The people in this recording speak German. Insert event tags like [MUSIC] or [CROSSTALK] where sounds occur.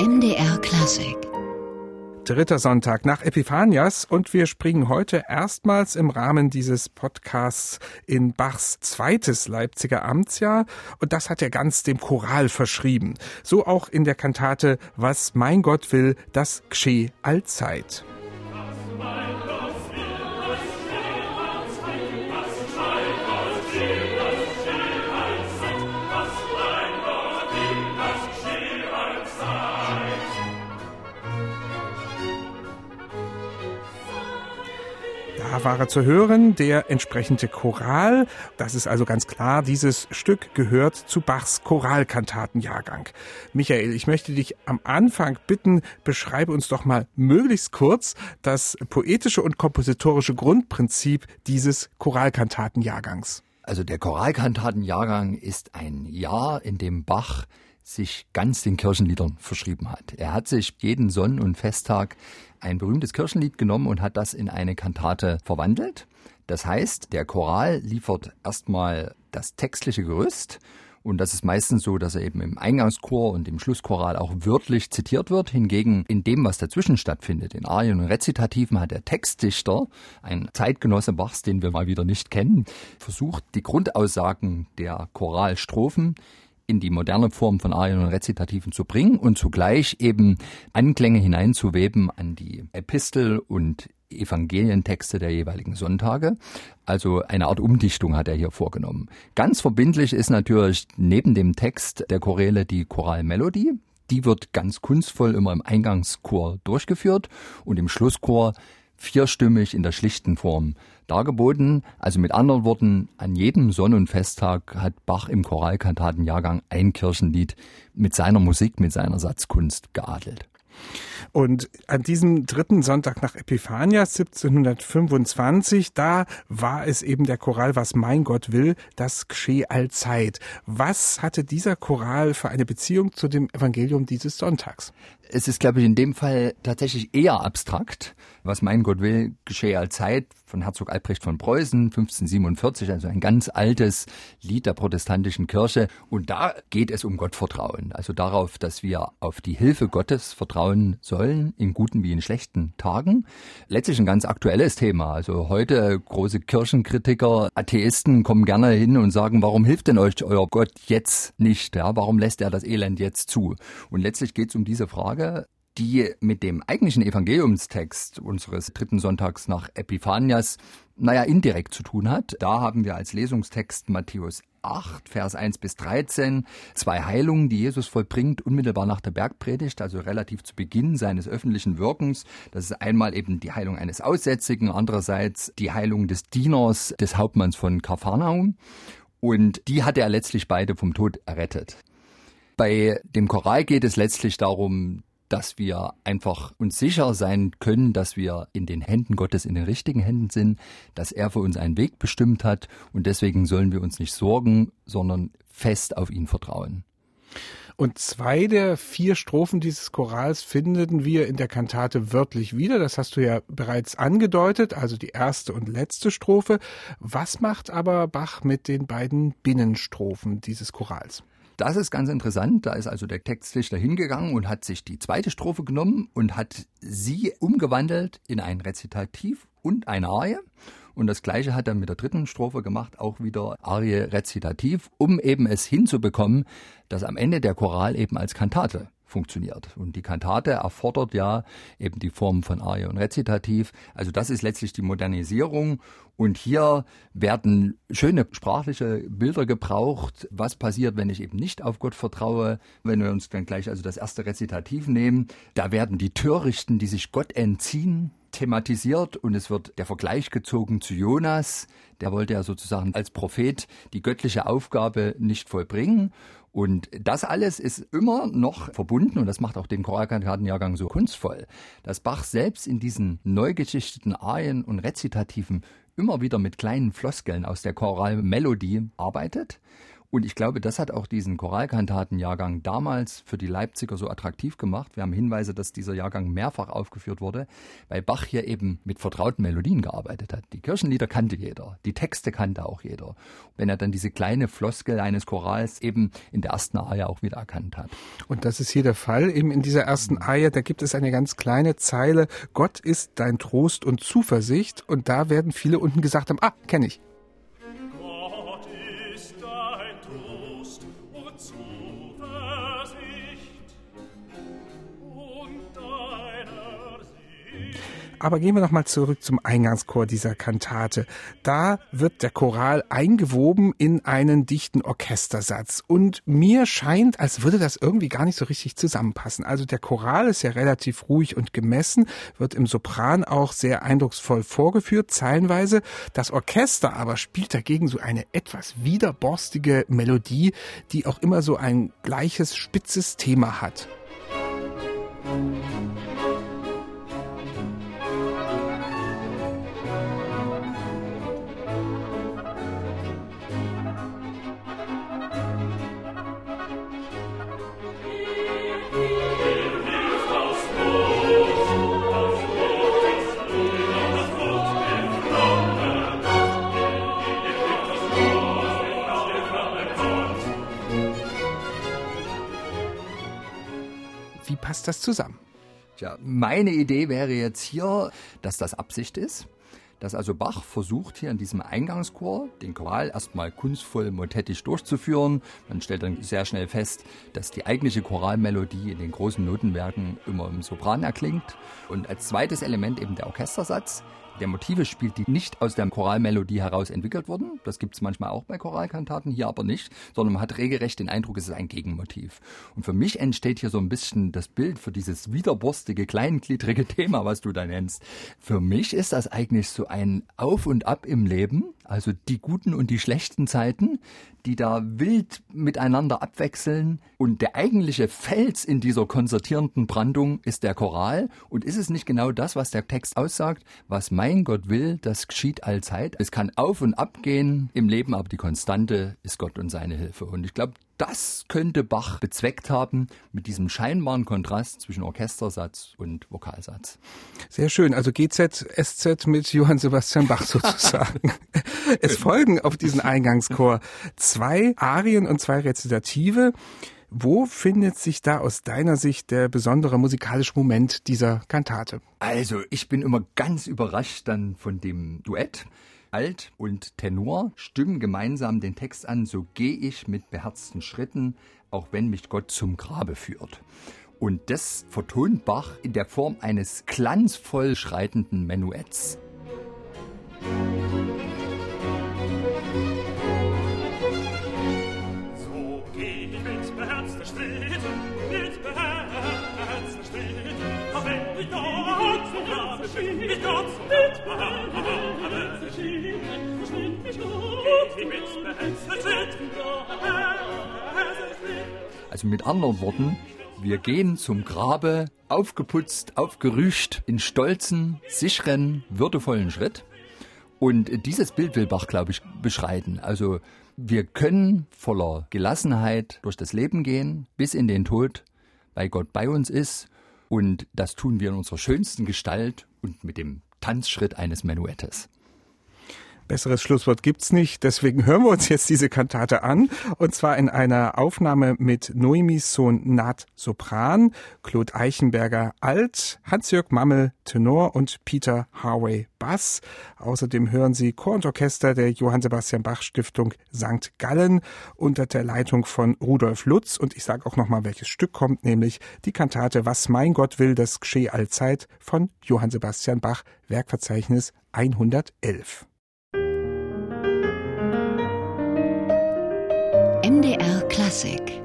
MDR Klassik. Dritter Sonntag nach Epiphanias und wir springen heute erstmals im Rahmen dieses Podcasts in Bachs zweites Leipziger Amtsjahr und das hat er ganz dem Choral verschrieben. So auch in der Kantate Was mein Gott will, das gsche allzeit. Da zu hören, der entsprechende Choral. Das ist also ganz klar, dieses Stück gehört zu Bachs Choralkantatenjahrgang. Michael, ich möchte dich am Anfang bitten, beschreibe uns doch mal möglichst kurz das poetische und kompositorische Grundprinzip dieses Choralkantatenjahrgangs. Also der Choralkantatenjahrgang ist ein Jahr, in dem Bach sich ganz den Kirchenliedern verschrieben hat. Er hat sich jeden Sonn- und Festtag ein berühmtes Kirchenlied genommen und hat das in eine Kantate verwandelt. Das heißt, der Choral liefert erstmal das textliche Gerüst und das ist meistens so, dass er eben im Eingangschor und im Schlusschoral auch wörtlich zitiert wird. Hingegen in dem, was dazwischen stattfindet, in Arien und Rezitativen, hat der Textdichter, ein Zeitgenosse Bachs, den wir mal wieder nicht kennen, versucht, die Grundaussagen der Choralstrophen in die moderne Form von Arien und Rezitativen zu bringen und zugleich eben Anklänge hineinzuweben an die Epistel und Evangelientexte der jeweiligen Sonntage. Also eine Art Umdichtung hat er hier vorgenommen. Ganz verbindlich ist natürlich neben dem Text der Choräle die Choralmelodie. Die wird ganz kunstvoll immer im Eingangschor durchgeführt und im Schlusschor vierstimmig in der schlichten Form dargeboten. Also mit anderen Worten, an jedem Sonn- und Festtag hat Bach im Choralkantatenjahrgang ein Kirchenlied mit seiner Musik, mit seiner Satzkunst geadelt. Und an diesem dritten Sonntag nach Epiphania 1725, da war es eben der Choral, was mein Gott will, das gsche allzeit. Was hatte dieser Choral für eine Beziehung zu dem Evangelium dieses Sonntags? Es ist, glaube ich, in dem Fall tatsächlich eher abstrakt. Was mein Gott will, geschehe allzeit von Herzog Albrecht von Preußen, 1547, also ein ganz altes Lied der protestantischen Kirche. Und da geht es um Gottvertrauen. Also darauf, dass wir auf die Hilfe Gottes vertrauen sollen, in guten wie in schlechten Tagen. Letztlich ein ganz aktuelles Thema. Also heute große Kirchenkritiker, Atheisten kommen gerne hin und sagen, warum hilft denn euch euer Gott jetzt nicht? Ja, warum lässt er das Elend jetzt zu? Und letztlich geht es um diese Frage, Frage, die mit dem eigentlichen Evangeliumstext unseres dritten Sonntags nach Epiphanias, naja, indirekt zu tun hat. Da haben wir als Lesungstext Matthäus 8, Vers 1 bis 13, zwei Heilungen, die Jesus vollbringt, unmittelbar nach der Bergpredigt, also relativ zu Beginn seines öffentlichen Wirkens. Das ist einmal eben die Heilung eines Aussätzigen, andererseits die Heilung des Dieners des Hauptmanns von Kapharnaum. Und die hat er letztlich beide vom Tod errettet. Bei dem Choral geht es letztlich darum, dass wir einfach uns sicher sein können, dass wir in den Händen Gottes, in den richtigen Händen sind, dass er für uns einen Weg bestimmt hat und deswegen sollen wir uns nicht sorgen, sondern fest auf ihn vertrauen. Und zwei der vier Strophen dieses Chorals finden wir in der Kantate wörtlich wieder. Das hast du ja bereits angedeutet, also die erste und letzte Strophe. Was macht aber Bach mit den beiden Binnenstrophen dieses Chorals? Das ist ganz interessant. Da ist also der Textdichter hingegangen und hat sich die zweite Strophe genommen und hat sie umgewandelt in ein Rezitativ und eine Arie. Und das Gleiche hat er mit der dritten Strophe gemacht, auch wieder Arie Rezitativ, um eben es hinzubekommen, dass am Ende der Choral eben als Kantate funktioniert. Und die Kantate erfordert ja eben die Form von Arie und Rezitativ. Also das ist letztlich die Modernisierung. Und hier werden schöne sprachliche Bilder gebraucht. Was passiert, wenn ich eben nicht auf Gott vertraue? Wenn wir uns dann gleich also das erste Rezitativ nehmen, da werden die Törichten, die sich Gott entziehen, thematisiert und es wird der Vergleich gezogen zu Jonas. Der wollte ja sozusagen als Prophet die göttliche Aufgabe nicht vollbringen. Und das alles ist immer noch verbunden und das macht auch den Choralkantatenjahrgang so kunstvoll, dass Bach selbst in diesen neu geschichteten Arien und Rezitativen immer wieder mit kleinen Floskeln aus der Choralmelodie arbeitet Und ich glaube, das hat auch diesen Choralkantatenjahrgang damals für die Leipziger so attraktiv gemacht. Wir haben Hinweise, dass dieser Jahrgang mehrfach aufgeführt wurde, weil Bach hier eben mit vertrauten Melodien gearbeitet hat. Die Kirchenlieder kannte jeder, die Texte kannte auch jeder. Wenn er dann diese kleine Floskel eines Chorals eben in der ersten Arie auch wieder erkannt hat. Und das ist hier der Fall. Eben in dieser ersten Arie, da gibt es eine ganz kleine Zeile, Gott ist dein Trost und Zuversicht. Und da werden viele unten gesagt haben, ah, kenne ich. Aber gehen wir noch mal zurück zum Eingangschor dieser Kantate. Da wird der Choral eingewoben in einen dichten Orchestersatz. Und mir scheint, als würde das irgendwie gar nicht so richtig zusammenpassen. Also der Choral ist ja relativ ruhig und gemessen, wird im Sopran auch sehr eindrucksvoll vorgeführt, zeilenweise. Das Orchester aber spielt dagegen so eine etwas widerborstige Melodie, die auch immer so ein gleiches spitzes Thema hat. Musik das zusammen? Tja, meine Idee wäre jetzt hier, dass das Absicht ist. Dass also Bach versucht hier in diesem Eingangschor den Choral erstmal kunstvoll motettisch durchzuführen. Man stellt dann sehr schnell fest, dass die eigentliche Choralmelodie in den großen Notenwerken immer im Sopran erklingt. Und als zweites Element eben der Orchestersatz, der Motive spielt, die nicht aus der Choralmelodie heraus entwickelt wurden. Das gibt es manchmal auch bei Choralkantaten, hier aber nicht, sondern man hat regelrecht den Eindruck, es ist ein Gegenmotiv. Und für mich entsteht hier so ein bisschen das Bild für dieses widerborstige, kleingliedrige [LAUGHS] Thema, was du da nennst. Für mich ist das eigentlich so ein Auf und Ab im Leben, also die guten und die schlechten Zeiten, die da wild miteinander abwechseln. Und der eigentliche Fels in dieser konzertierenden Brandung ist der Choral. Und ist es nicht genau das, was der Text aussagt? Was mein Gott will, das geschieht allzeit. Es kann auf und ab gehen im Leben, aber die Konstante ist Gott und seine Hilfe. Und ich glaube, das könnte Bach bezweckt haben mit diesem scheinbaren Kontrast zwischen Orchestersatz und Vokalsatz. Sehr schön. Also GZ, SZ mit Johann Sebastian Bach sozusagen. [LAUGHS] es folgen auf diesen Eingangschor zwei Arien und zwei Rezitative. Wo findet sich da aus deiner Sicht der besondere musikalische Moment dieser Kantate? Also, ich bin immer ganz überrascht dann von dem Duett. Alt und Tenor stimmen gemeinsam den Text an, so gehe ich mit beherzten Schritten, auch wenn mich Gott zum Grabe führt. Und das vertont Bach in der Form eines glanzvoll schreitenden Menuetts. Also mit anderen Worten, wir gehen zum Grabe aufgeputzt, aufgerüscht, in stolzen, sicheren, würdevollen Schritt. Und dieses Bild will Bach, glaube ich, beschreiten. Also wir können voller Gelassenheit durch das Leben gehen, bis in den Tod, weil Gott bei uns ist. Und das tun wir in unserer schönsten Gestalt und mit dem Tanzschritt eines Menuettes. Besseres Schlusswort gibt's nicht. Deswegen hören wir uns jetzt diese Kantate an. Und zwar in einer Aufnahme mit Noemis Sohn Nat Sopran, Claude Eichenberger Alt, Hans-Jörg Mammel Tenor und Peter Harvey Bass. Außerdem hören Sie Chor und Orchester der Johann Sebastian Bach Stiftung St. Gallen unter der Leitung von Rudolf Lutz. Und ich sage auch nochmal, welches Stück kommt, nämlich die Kantate Was mein Gott will, das geschehe allzeit von Johann Sebastian Bach, Werkverzeichnis 111. MDR Klassik